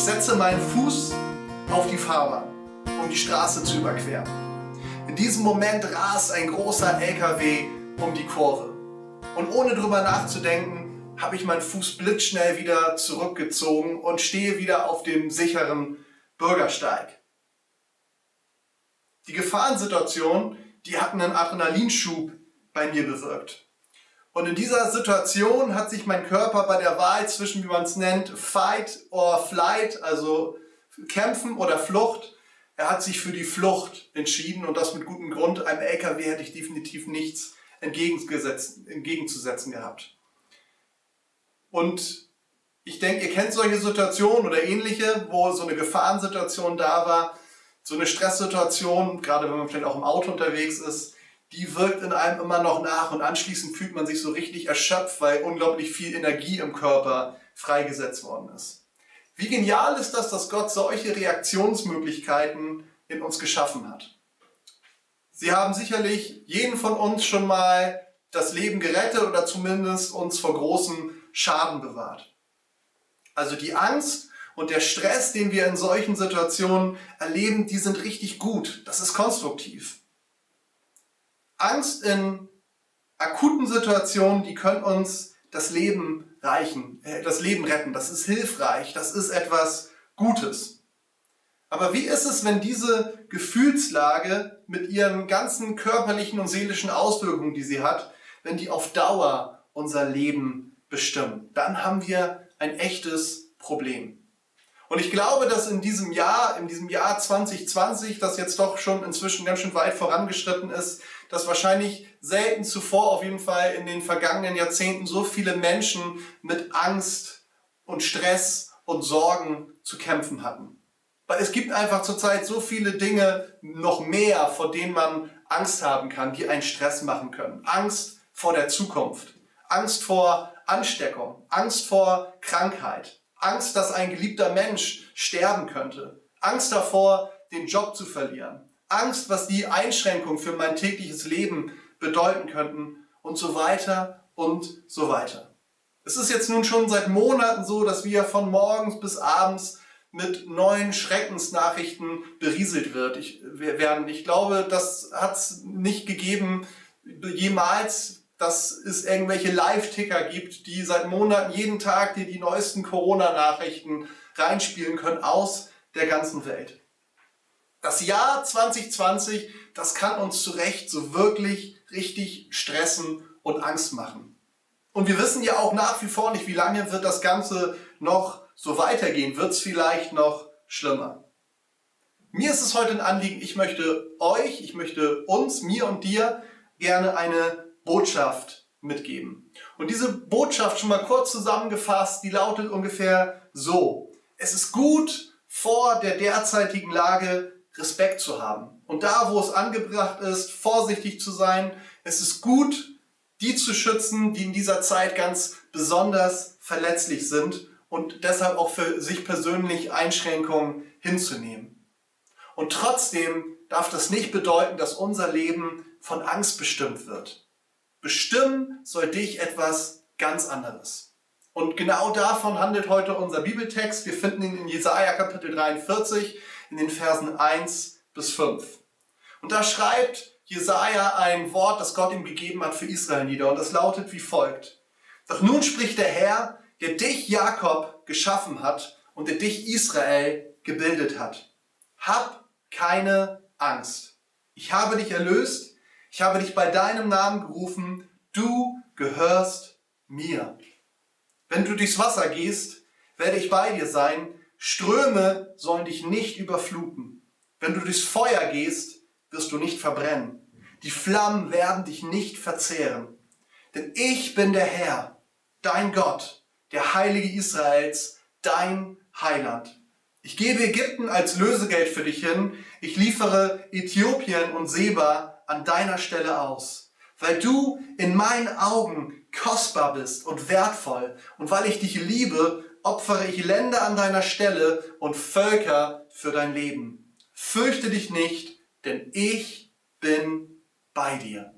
Ich setze meinen Fuß auf die Fahrbahn, um die Straße zu überqueren. In diesem Moment rast ein großer LKW um die Kurve. Und ohne drüber nachzudenken, habe ich meinen Fuß blitzschnell wieder zurückgezogen und stehe wieder auf dem sicheren Bürgersteig. Die Gefahrensituation, die hat einen Adrenalinschub bei mir bewirkt. Und in dieser Situation hat sich mein Körper bei der Wahl zwischen, wie man es nennt, Fight or Flight, also Kämpfen oder Flucht, er hat sich für die Flucht entschieden und das mit gutem Grund. Einem LKW hätte ich definitiv nichts entgegenzusetzen gehabt. Und ich denke, ihr kennt solche Situationen oder ähnliche, wo so eine Gefahrensituation da war, so eine Stresssituation, gerade wenn man vielleicht auch im Auto unterwegs ist, die wirkt in einem immer noch nach und anschließend fühlt man sich so richtig erschöpft, weil unglaublich viel Energie im Körper freigesetzt worden ist. Wie genial ist das, dass Gott solche Reaktionsmöglichkeiten in uns geschaffen hat. Sie haben sicherlich jeden von uns schon mal das Leben gerettet oder zumindest uns vor großen Schaden bewahrt. Also die Angst und der Stress, den wir in solchen Situationen erleben, die sind richtig gut. Das ist konstruktiv. Angst in akuten Situationen, die können uns das Leben reichen, äh, das Leben retten. Das ist hilfreich. Das ist etwas Gutes. Aber wie ist es, wenn diese Gefühlslage mit ihren ganzen körperlichen und seelischen Auswirkungen, die sie hat, wenn die auf Dauer unser Leben bestimmen? Dann haben wir ein echtes Problem. Und ich glaube, dass in diesem Jahr, in diesem Jahr 2020, das jetzt doch schon inzwischen ganz schön weit vorangeschritten ist, dass wahrscheinlich selten zuvor, auf jeden Fall in den vergangenen Jahrzehnten, so viele Menschen mit Angst und Stress und Sorgen zu kämpfen hatten. Weil es gibt einfach zurzeit so viele Dinge noch mehr, vor denen man Angst haben kann, die einen Stress machen können. Angst vor der Zukunft, Angst vor Ansteckung, Angst vor Krankheit, Angst, dass ein geliebter Mensch sterben könnte, Angst davor, den Job zu verlieren, Angst, was die Einschränkungen für mein tägliches Leben bedeuten könnten und so weiter und so weiter. Es ist jetzt nun schon seit Monaten so, dass wir von morgens bis abends mit neuen Schreckensnachrichten berieselt wird. Ich, werden. ich glaube, das hat es nicht gegeben jemals, dass es irgendwelche Live-Ticker gibt, die seit Monaten jeden Tag dir die neuesten Corona-Nachrichten reinspielen können aus der ganzen Welt. Das Jahr 2020, das kann uns zu Recht so wirklich richtig stressen und Angst machen. Und wir wissen ja auch nach wie vor nicht, wie lange wird das Ganze noch so weitergehen. Wird es vielleicht noch schlimmer? Mir ist es heute ein Anliegen, ich möchte euch, ich möchte uns, mir und dir gerne eine Botschaft mitgeben. Und diese Botschaft schon mal kurz zusammengefasst, die lautet ungefähr so. Es ist gut, vor der derzeitigen Lage Respekt zu haben. Und da, wo es angebracht ist, vorsichtig zu sein. Es ist gut, die zu schützen, die in dieser Zeit ganz besonders verletzlich sind und deshalb auch für sich persönlich Einschränkungen hinzunehmen. Und trotzdem darf das nicht bedeuten, dass unser Leben von Angst bestimmt wird. Bestimmen soll dich etwas ganz anderes. Und genau davon handelt heute unser Bibeltext. Wir finden ihn in Jesaja Kapitel 43 in den Versen 1 bis 5. Und da schreibt Jesaja ein Wort, das Gott ihm gegeben hat für Israel nieder. Und das lautet wie folgt. Doch nun spricht der Herr, der dich, Jakob, geschaffen hat und der dich, Israel, gebildet hat. Hab keine Angst. Ich habe dich erlöst. Ich habe dich bei deinem Namen gerufen. Du gehörst mir. Wenn du durchs Wasser gehst, werde ich bei dir sein Ströme sollen dich nicht überfluten. Wenn du durchs Feuer gehst, wirst du nicht verbrennen. Die Flammen werden dich nicht verzehren. Denn ich bin der Herr, dein Gott, der Heilige Israels, dein Heiland. Ich gebe Ägypten als Lösegeld für dich hin. Ich liefere Äthiopien und Seba an deiner Stelle aus. Weil du in meinen Augen kostbar bist und wertvoll und weil ich dich liebe opfere ich Länder an deiner Stelle und Völker für dein Leben. Fürchte dich nicht, denn ich bin bei dir.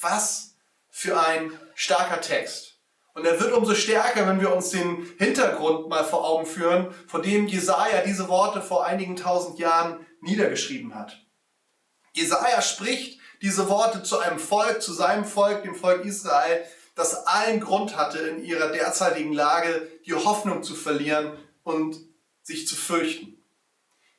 Was für ein starker Text. Und er wird umso stärker, wenn wir uns den Hintergrund mal vor Augen führen, vor dem Jesaja diese Worte vor einigen tausend Jahren niedergeschrieben hat. Jesaja spricht diese Worte zu einem Volk, zu seinem Volk, dem Volk Israel, das allen Grund hatte, in ihrer derzeitigen Lage die Hoffnung zu verlieren und sich zu fürchten.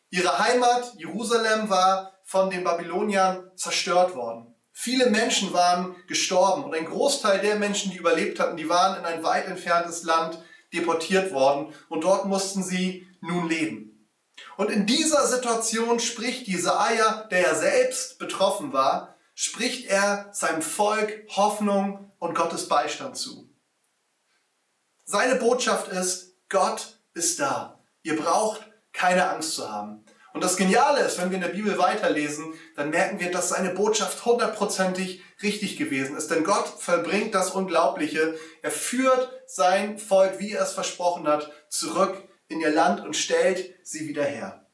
Ihre Heimat, Jerusalem, war von den Babyloniern zerstört worden. Viele Menschen waren gestorben und ein Großteil der Menschen, die überlebt hatten, die waren in ein weit entferntes Land deportiert worden und dort mussten sie nun leben. Und in dieser Situation spricht Jesaja, der ja selbst betroffen war, spricht er seinem Volk Hoffnung und Gottes Beistand zu. Seine Botschaft ist, Gott ist da. Ihr braucht keine Angst zu haben. Und das Geniale ist, wenn wir in der Bibel weiterlesen, dann merken wir, dass seine Botschaft hundertprozentig richtig gewesen ist. Denn Gott vollbringt das Unglaubliche. Er führt sein Volk, wie er es versprochen hat, zurück in ihr Land und stellt sie wieder her.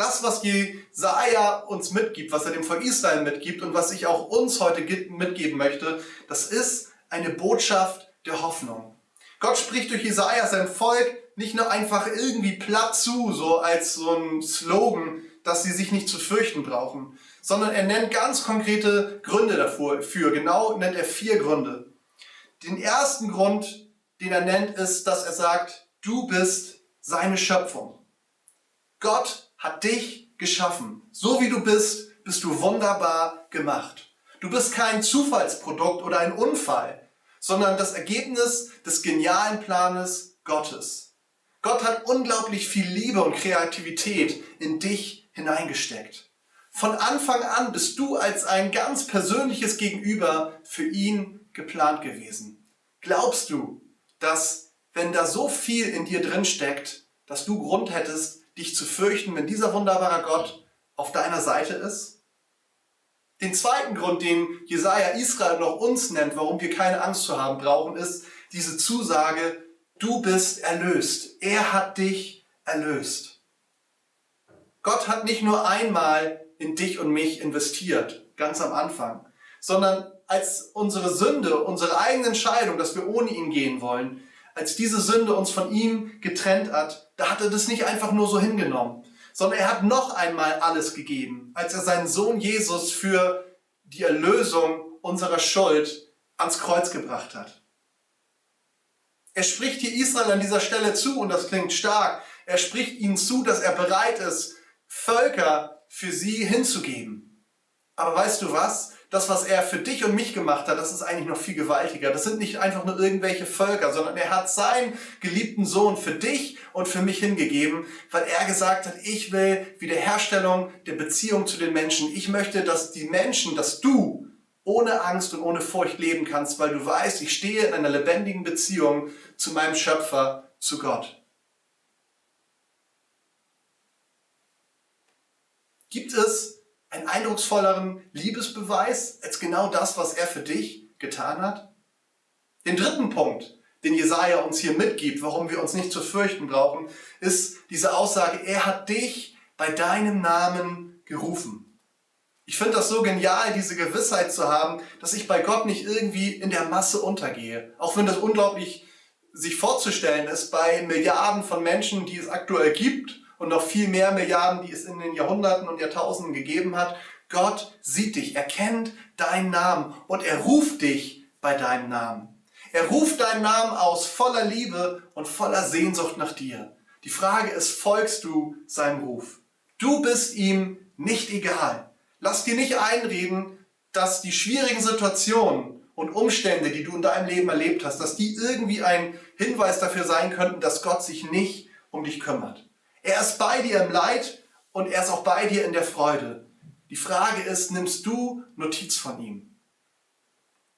Das, was Jesaja uns mitgibt, was er dem Volk Israel mitgibt und was ich auch uns heute mitgeben möchte, das ist eine Botschaft der Hoffnung. Gott spricht durch Jesaja sein Volk nicht nur einfach irgendwie platt zu, so als so ein Slogan, dass sie sich nicht zu fürchten brauchen, sondern er nennt ganz konkrete Gründe dafür. Für. Genau nennt er vier Gründe. Den ersten Grund, den er nennt, ist, dass er sagt, du bist seine Schöpfung. Gott hat dich geschaffen. So wie du bist, bist du wunderbar gemacht. Du bist kein Zufallsprodukt oder ein Unfall, sondern das Ergebnis des genialen Planes Gottes. Gott hat unglaublich viel Liebe und Kreativität in dich hineingesteckt. Von Anfang an bist du als ein ganz persönliches Gegenüber für ihn geplant gewesen. Glaubst du, dass wenn da so viel in dir drin steckt, dass du Grund hättest, dich zu fürchten, wenn dieser wunderbare Gott auf deiner Seite ist? Den zweiten Grund, den Jesaja Israel noch uns nennt, warum wir keine Angst zu haben brauchen, ist diese Zusage, Du bist erlöst. Er hat dich erlöst. Gott hat nicht nur einmal in dich und mich investiert, ganz am Anfang, sondern als unsere Sünde, unsere eigene Entscheidung, dass wir ohne ihn gehen wollen, als diese Sünde uns von ihm getrennt hat, da hat er das nicht einfach nur so hingenommen, sondern er hat noch einmal alles gegeben, als er seinen Sohn Jesus für die Erlösung unserer Schuld ans Kreuz gebracht hat. Er spricht hier Israel an dieser Stelle zu und das klingt stark. Er spricht ihnen zu, dass er bereit ist, Völker für sie hinzugeben. Aber weißt du was? Das, was er für dich und mich gemacht hat, das ist eigentlich noch viel gewaltiger. Das sind nicht einfach nur irgendwelche Völker, sondern er hat seinen geliebten Sohn für dich und für mich hingegeben, weil er gesagt hat, ich will Wiederherstellung der Beziehung zu den Menschen. Ich möchte, dass die Menschen, dass du ohne Angst und ohne Furcht leben kannst, weil du weißt, ich stehe in einer lebendigen Beziehung zu meinem Schöpfer, zu Gott. Gibt es einen eindrucksvolleren Liebesbeweis als genau das, was er für dich getan hat? Den dritten Punkt, den Jesaja uns hier mitgibt, warum wir uns nicht zu fürchten brauchen, ist diese Aussage, er hat dich bei deinem Namen gerufen. Ich finde das so genial, diese Gewissheit zu haben, dass ich bei Gott nicht irgendwie in der Masse untergehe. Auch wenn das unglaublich sich vorzustellen ist bei Milliarden von Menschen, die es aktuell gibt und noch viel mehr Milliarden, die es in den Jahrhunderten und Jahrtausenden gegeben hat. Gott sieht dich, er kennt deinen Namen und er ruft dich bei deinem Namen. Er ruft deinen Namen aus voller Liebe und voller Sehnsucht nach dir. Die Frage ist, folgst du seinem Ruf? Du bist ihm nicht egal. Lass dir nicht einreden, dass die schwierigen Situationen und Umstände, die du in deinem Leben erlebt hast, dass die irgendwie ein Hinweis dafür sein könnten, dass Gott sich nicht um dich kümmert. Er ist bei dir im Leid und er ist auch bei dir in der Freude. Die Frage ist, nimmst du Notiz von ihm?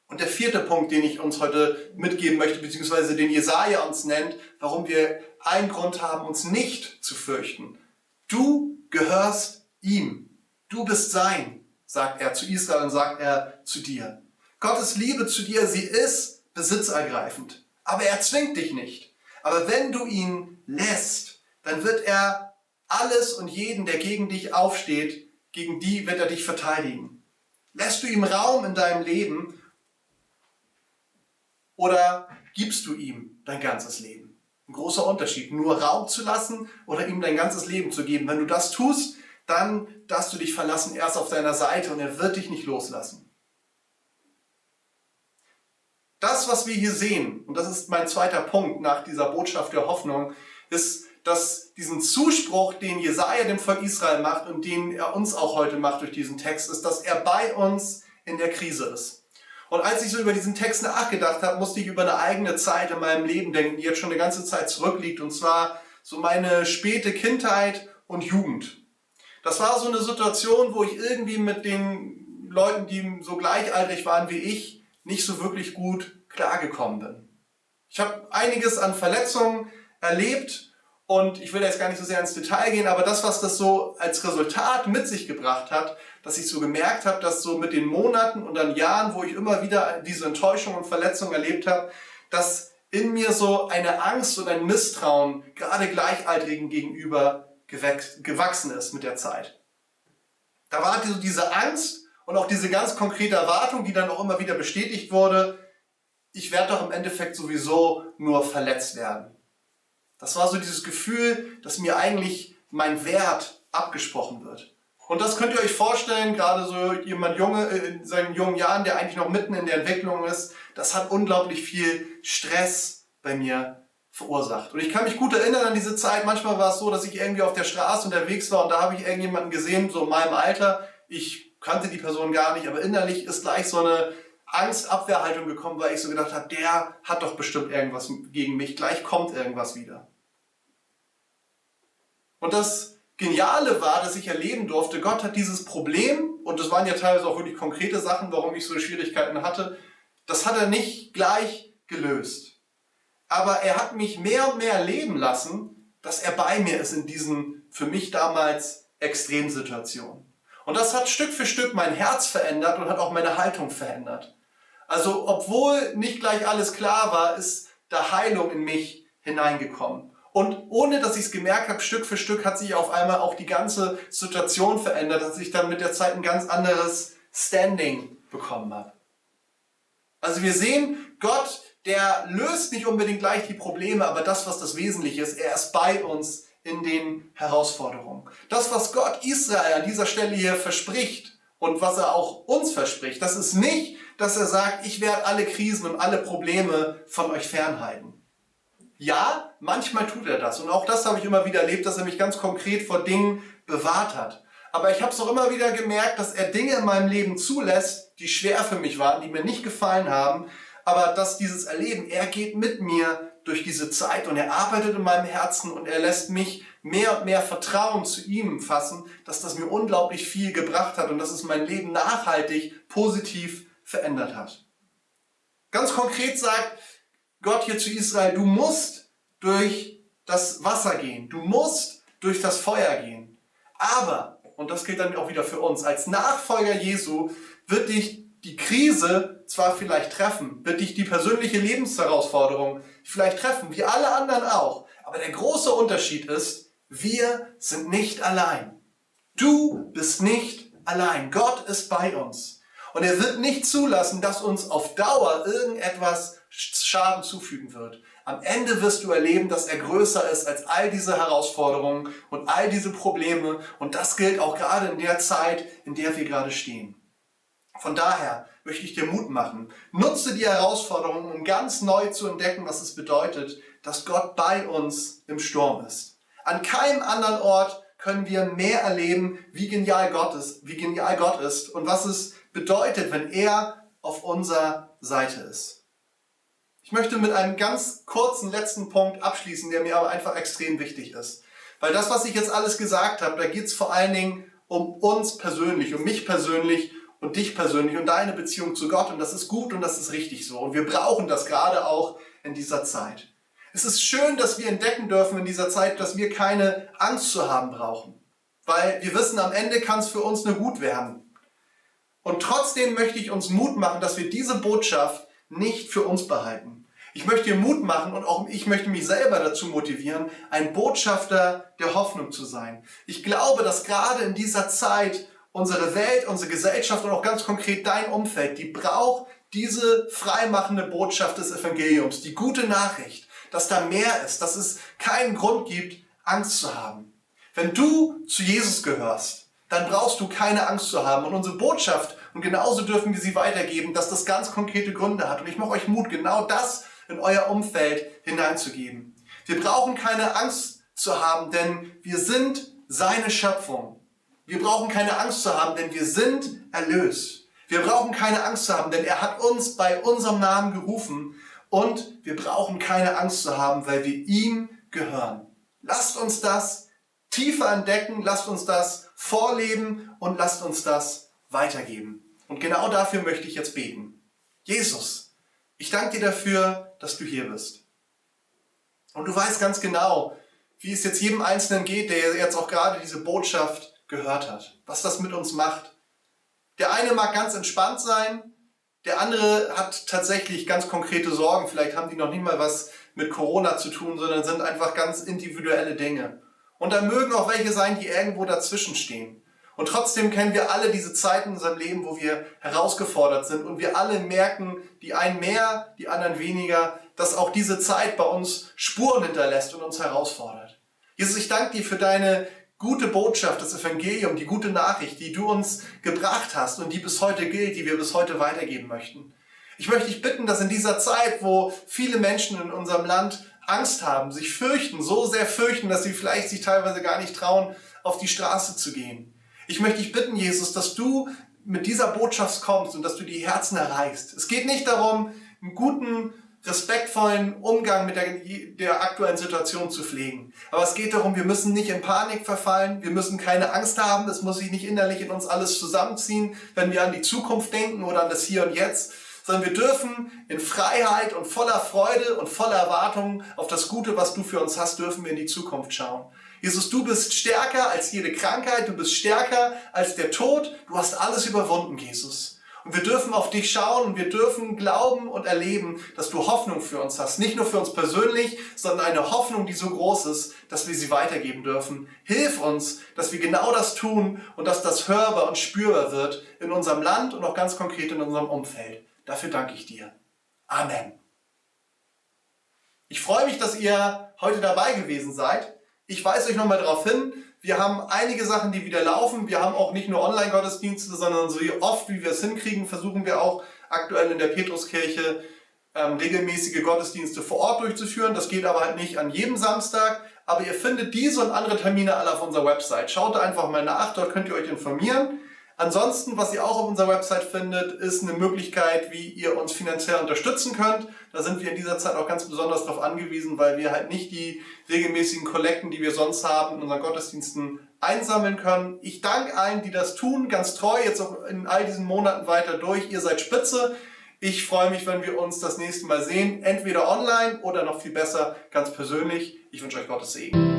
Und der vierte Punkt, den ich uns heute mitgeben möchte, beziehungsweise den Jesaja uns nennt, warum wir einen Grund haben, uns nicht zu fürchten. Du gehörst ihm. Du bist sein, sagt er zu Israel und sagt er zu dir. Gottes Liebe zu dir, sie ist besitzergreifend. Aber er zwingt dich nicht. Aber wenn du ihn lässt, dann wird er alles und jeden, der gegen dich aufsteht, gegen die wird er dich verteidigen. Lässt du ihm Raum in deinem Leben, oder gibst du ihm dein ganzes Leben? Ein großer Unterschied. Nur Raum zu lassen oder ihm dein ganzes Leben zu geben. Wenn du das tust, dann darfst du dich verlassen erst auf deiner Seite und er wird dich nicht loslassen. Das, was wir hier sehen, und das ist mein zweiter Punkt nach dieser Botschaft der Hoffnung, ist, dass diesen Zuspruch, den Jesaja dem Volk Israel macht und den er uns auch heute macht durch diesen Text, ist, dass er bei uns in der Krise ist. Und als ich so über diesen Text nachgedacht habe, musste ich über eine eigene Zeit in meinem Leben denken, die jetzt schon eine ganze Zeit zurückliegt, und zwar so meine späte Kindheit und Jugend. Das war so eine Situation, wo ich irgendwie mit den Leuten, die so gleichaltrig waren wie ich, nicht so wirklich gut klargekommen bin. Ich habe einiges an Verletzungen erlebt und ich will jetzt gar nicht so sehr ins Detail gehen, aber das, was das so als Resultat mit sich gebracht hat, dass ich so gemerkt habe, dass so mit den Monaten und dann Jahren, wo ich immer wieder diese Enttäuschung und Verletzung erlebt habe, dass in mir so eine Angst und ein Misstrauen gerade Gleichaltrigen gegenüber gewachsen ist mit der Zeit. Da war diese Angst und auch diese ganz konkrete Erwartung, die dann auch immer wieder bestätigt wurde, ich werde doch im Endeffekt sowieso nur verletzt werden. Das war so dieses Gefühl, dass mir eigentlich mein Wert abgesprochen wird. Und das könnt ihr euch vorstellen, gerade so jemand junge, äh, in seinen jungen Jahren, der eigentlich noch mitten in der Entwicklung ist, das hat unglaublich viel Stress bei mir verursacht. Und ich kann mich gut erinnern an diese Zeit. Manchmal war es so, dass ich irgendwie auf der Straße unterwegs war und da habe ich irgendjemanden gesehen, so in meinem Alter. Ich kannte die Person gar nicht, aber innerlich ist gleich so eine Angstabwehrhaltung gekommen, weil ich so gedacht habe, der hat doch bestimmt irgendwas gegen mich. Gleich kommt irgendwas wieder. Und das Geniale war, dass ich erleben durfte, Gott hat dieses Problem, und das waren ja teilweise auch wirklich konkrete Sachen, warum ich so Schwierigkeiten hatte, das hat er nicht gleich gelöst. Aber er hat mich mehr und mehr erleben lassen, dass er bei mir ist in diesen für mich damals Extremsituationen. Und das hat Stück für Stück mein Herz verändert und hat auch meine Haltung verändert. Also obwohl nicht gleich alles klar war, ist da Heilung in mich hineingekommen. Und ohne dass ich es gemerkt habe, Stück für Stück hat sich auf einmal auch die ganze Situation verändert, dass ich dann mit der Zeit ein ganz anderes Standing bekommen habe. Also wir sehen, Gott, der löst nicht unbedingt gleich die Probleme, aber das, was das Wesentliche ist, er ist bei uns in den Herausforderungen. Das, was Gott Israel an dieser Stelle hier verspricht und was er auch uns verspricht, das ist nicht, dass er sagt, ich werde alle Krisen und alle Probleme von euch fernhalten. Ja, manchmal tut er das. Und auch das habe ich immer wieder erlebt, dass er mich ganz konkret vor Dingen bewahrt hat. Aber ich habe es auch immer wieder gemerkt, dass er Dinge in meinem Leben zulässt, die schwer für mich waren, die mir nicht gefallen haben. Aber dass dieses Erleben, er geht mit mir durch diese Zeit und er arbeitet in meinem Herzen und er lässt mich mehr und mehr Vertrauen zu ihm fassen, dass das mir unglaublich viel gebracht hat und dass es mein Leben nachhaltig positiv verändert hat. Ganz konkret sagt Gott hier zu Israel, du musst durch das Wasser gehen, du musst durch das Feuer gehen. Aber, und das gilt dann auch wieder für uns, als Nachfolger Jesu wird dich die Krise zwar vielleicht treffen, wird dich die persönliche Lebensherausforderung vielleicht treffen, wie alle anderen auch. Aber der große Unterschied ist, wir sind nicht allein. Du bist nicht allein. Gott ist bei uns. Und er wird nicht zulassen, dass uns auf Dauer irgendetwas Schaden zufügen wird. Am Ende wirst du erleben, dass er größer ist als all diese Herausforderungen und all diese Probleme. Und das gilt auch gerade in der Zeit, in der wir gerade stehen. Von daher möchte ich dir Mut machen. Nutze die Herausforderungen, um ganz neu zu entdecken, was es bedeutet, dass Gott bei uns im Sturm ist. An keinem anderen Ort können wir mehr erleben, wie genial Gott ist, wie genial Gott ist und was es bedeutet, wenn er auf unserer Seite ist. Ich möchte mit einem ganz kurzen letzten Punkt abschließen, der mir aber einfach extrem wichtig ist. Weil das, was ich jetzt alles gesagt habe, da geht es vor allen Dingen um uns persönlich, um mich persönlich und dich persönlich und deine Beziehung zu Gott. Und das ist gut und das ist richtig so. Und wir brauchen das gerade auch in dieser Zeit. Es ist schön, dass wir entdecken dürfen in dieser Zeit, dass wir keine Angst zu haben brauchen. Weil wir wissen, am Ende kann es für uns nur gut werden. Und trotzdem möchte ich uns Mut machen, dass wir diese Botschaft nicht für uns behalten. Ich möchte dir Mut machen und auch ich möchte mich selber dazu motivieren, ein Botschafter der Hoffnung zu sein. Ich glaube, dass gerade in dieser Zeit unsere Welt, unsere Gesellschaft und auch ganz konkret dein Umfeld, die braucht diese freimachende Botschaft des Evangeliums, die gute Nachricht, dass da mehr ist, dass es keinen Grund gibt, Angst zu haben. Wenn du zu Jesus gehörst, dann brauchst du keine Angst zu haben. Und unsere Botschaft, und genauso dürfen wir sie weitergeben, dass das ganz konkrete Gründe hat. Und ich mache euch Mut, genau das in euer Umfeld hineinzugeben. Wir brauchen keine Angst zu haben, denn wir sind seine Schöpfung. Wir brauchen keine Angst zu haben, denn wir sind erlöst. Wir brauchen keine Angst zu haben, denn er hat uns bei unserem Namen gerufen und wir brauchen keine Angst zu haben, weil wir ihm gehören. Lasst uns das tiefer entdecken, lasst uns das vorleben und lasst uns das weitergeben. Und genau dafür möchte ich jetzt beten. Jesus, ich danke dir dafür, dass du hier bist. Und du weißt ganz genau, wie es jetzt jedem Einzelnen geht, der jetzt auch gerade diese Botschaft gehört hat, was das mit uns macht. Der eine mag ganz entspannt sein, der andere hat tatsächlich ganz konkrete Sorgen. Vielleicht haben die noch nicht mal was mit Corona zu tun, sondern sind einfach ganz individuelle Dinge. Und da mögen auch welche sein, die irgendwo dazwischen stehen. Und trotzdem kennen wir alle diese Zeiten in unserem Leben, wo wir herausgefordert sind und wir alle merken, die einen mehr, die anderen weniger, dass auch diese Zeit bei uns Spuren hinterlässt und uns herausfordert. Jesus, ich danke dir für deine gute Botschaft, das Evangelium, die gute Nachricht, die du uns gebracht hast und die bis heute gilt, die wir bis heute weitergeben möchten. Ich möchte dich bitten, dass in dieser Zeit, wo viele Menschen in unserem Land Angst haben, sich fürchten, so sehr fürchten, dass sie vielleicht sich teilweise gar nicht trauen, auf die Straße zu gehen. Ich möchte dich bitten, Jesus, dass du mit dieser Botschaft kommst und dass du die Herzen erreichst. Es geht nicht darum, einen guten respektvollen Umgang mit der, der aktuellen Situation zu pflegen. Aber es geht darum, wir müssen nicht in Panik verfallen, wir müssen keine Angst haben, es muss sich nicht innerlich in uns alles zusammenziehen, wenn wir an die Zukunft denken oder an das Hier und Jetzt, sondern wir dürfen in Freiheit und voller Freude und voller Erwartung auf das Gute, was du für uns hast, dürfen wir in die Zukunft schauen. Jesus, du bist stärker als jede Krankheit, du bist stärker als der Tod, du hast alles überwunden, Jesus. Und wir dürfen auf dich schauen und wir dürfen glauben und erleben, dass du Hoffnung für uns hast. Nicht nur für uns persönlich, sondern eine Hoffnung, die so groß ist, dass wir sie weitergeben dürfen. Hilf uns, dass wir genau das tun und dass das hörbar und spürbar wird in unserem Land und auch ganz konkret in unserem Umfeld. Dafür danke ich dir. Amen. Ich freue mich, dass ihr heute dabei gewesen seid. Ich weise euch nochmal darauf hin, wir haben einige Sachen, die wieder laufen. Wir haben auch nicht nur Online-Gottesdienste, sondern so oft, wie wir es hinkriegen, versuchen wir auch aktuell in der Petruskirche ähm, regelmäßige Gottesdienste vor Ort durchzuführen. Das geht aber halt nicht an jedem Samstag. Aber ihr findet diese und andere Termine alle auf unserer Website. Schaut da einfach mal nach, dort könnt ihr euch informieren. Ansonsten, was ihr auch auf unserer Website findet, ist eine Möglichkeit, wie ihr uns finanziell unterstützen könnt. Da sind wir in dieser Zeit auch ganz besonders darauf angewiesen, weil wir halt nicht die regelmäßigen Kollekten, die wir sonst haben, in unseren Gottesdiensten einsammeln können. Ich danke allen, die das tun, ganz treu, jetzt auch in all diesen Monaten weiter durch. Ihr seid spitze. Ich freue mich, wenn wir uns das nächste Mal sehen, entweder online oder noch viel besser ganz persönlich. Ich wünsche euch Gottes Segen.